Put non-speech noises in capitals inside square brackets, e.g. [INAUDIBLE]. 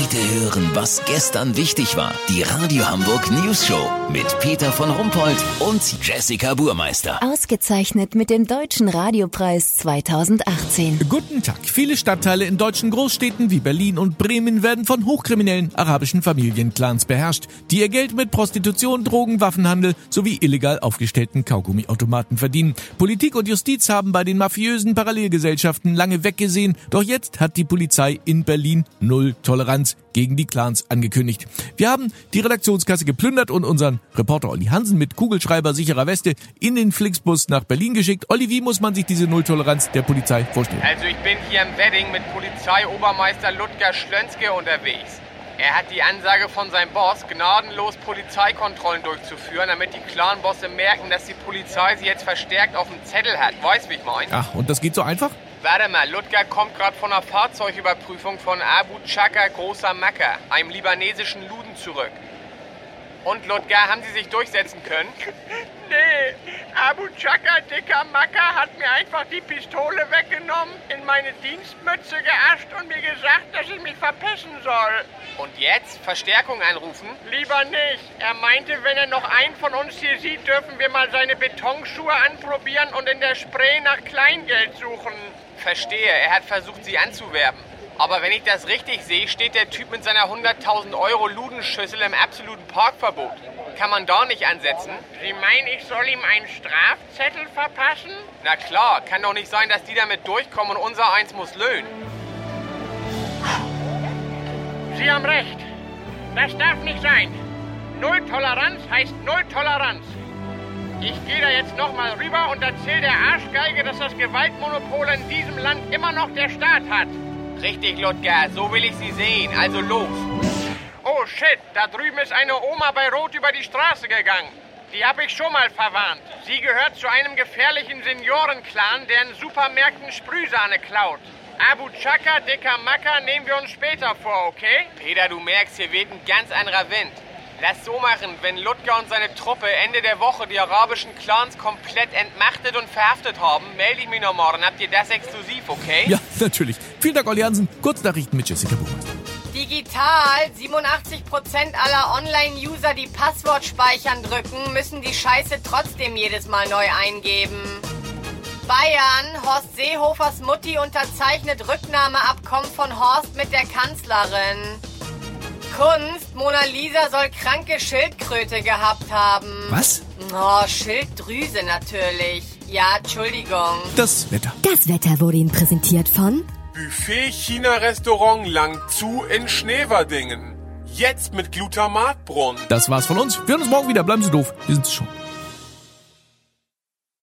Heute hören, was gestern wichtig war. Die Radio Hamburg News Show mit Peter von Rumpold und Jessica Burmeister. Ausgezeichnet mit dem Deutschen Radiopreis 2018. Guten Tag. Viele Stadtteile in deutschen Großstädten wie Berlin und Bremen werden von hochkriminellen arabischen Familienclans beherrscht, die ihr Geld mit Prostitution, Drogen, Waffenhandel sowie illegal aufgestellten Kaugummiautomaten verdienen. Politik und Justiz haben bei den mafiösen Parallelgesellschaften lange weggesehen, doch jetzt hat die Polizei in Berlin null Toleranz gegen die Clans angekündigt. Wir haben die Redaktionskasse geplündert und unseren Reporter Olli Hansen mit Kugelschreiber sicherer Weste in den Flixbus nach Berlin geschickt. Olli, wie muss man sich diese Nulltoleranz der Polizei vorstellen? Also ich bin hier im Wedding mit Polizeiobermeister Ludger Schlönske unterwegs. Er hat die Ansage von seinem Boss, gnadenlos Polizeikontrollen durchzuführen, damit die Clanbosse merken, dass die Polizei sie jetzt verstärkt auf dem Zettel hat. Weißt, wie ich mein? Ach, und das geht so einfach? Warte mal, Ludger kommt gerade von einer Fahrzeugüberprüfung von Abu Chaka Großer Macker, einem libanesischen Luden, zurück. Und Ludger, haben Sie sich durchsetzen können? [LAUGHS] Nee, Abu Chaka, dicker Macker, hat mir einfach die Pistole weggenommen, in meine Dienstmütze geascht und mir gesagt, dass ich mich verpissen soll. Und jetzt? Verstärkung anrufen? Lieber nicht. Er meinte, wenn er noch einen von uns hier sieht, dürfen wir mal seine Betonschuhe anprobieren und in der Spree nach Kleingeld suchen. Verstehe, er hat versucht, sie anzuwerben. Aber wenn ich das richtig sehe, steht der Typ mit seiner 100.000 Euro Ludenschüssel im absoluten Parkverbot. Kann man da nicht ansetzen? Sie meinen, ich soll ihm einen Strafzettel verpassen? Na klar, kann doch nicht sein, dass die damit durchkommen und unser eins muss löhnen. Sie haben recht. Das darf nicht sein. Null Toleranz heißt Null Toleranz. Ich gehe da jetzt nochmal rüber und erzähle der Arschgeige, dass das Gewaltmonopol in diesem Land immer noch der Staat hat. Richtig, Ludger, so will ich sie sehen. Also los. Oh shit, da drüben ist eine Oma bei Rot über die Straße gegangen. Die habe ich schon mal verwarnt. Sie gehört zu einem gefährlichen Seniorenclan, der in Supermärkten Sprühsahne klaut. Abu Chaka, dicker Macker, nehmen wir uns später vor, okay? Peter, du merkst, hier weht ein ganz anderer Wind. Lass so machen, wenn Ludger und seine Truppe Ende der Woche die arabischen Clans komplett entmachtet und verhaftet haben, melde ich mich noch morgen. Habt ihr das exklusiv, okay? Ja, natürlich. Vielen Dank, Olli Hansen. Kurznachrichten mit Jessica Buchmeister. Digital. 87% aller Online-User, die Passwort speichern drücken, müssen die Scheiße trotzdem jedes Mal neu eingeben. Bayern. Horst Seehofers Mutti unterzeichnet Rücknahmeabkommen von Horst mit der Kanzlerin. Kunst. Mona Lisa soll kranke Schildkröte gehabt haben. Was? Oh, Schilddrüse natürlich. Ja, Entschuldigung. Das Wetter. Das Wetter wurde Ihnen präsentiert von Buffet China Restaurant lang zu in Schneverdingen. Jetzt mit Glutamatbrunnen. Das war's von uns. Wir hören uns morgen wieder. Bleiben Sie doof. Wir sind's schon.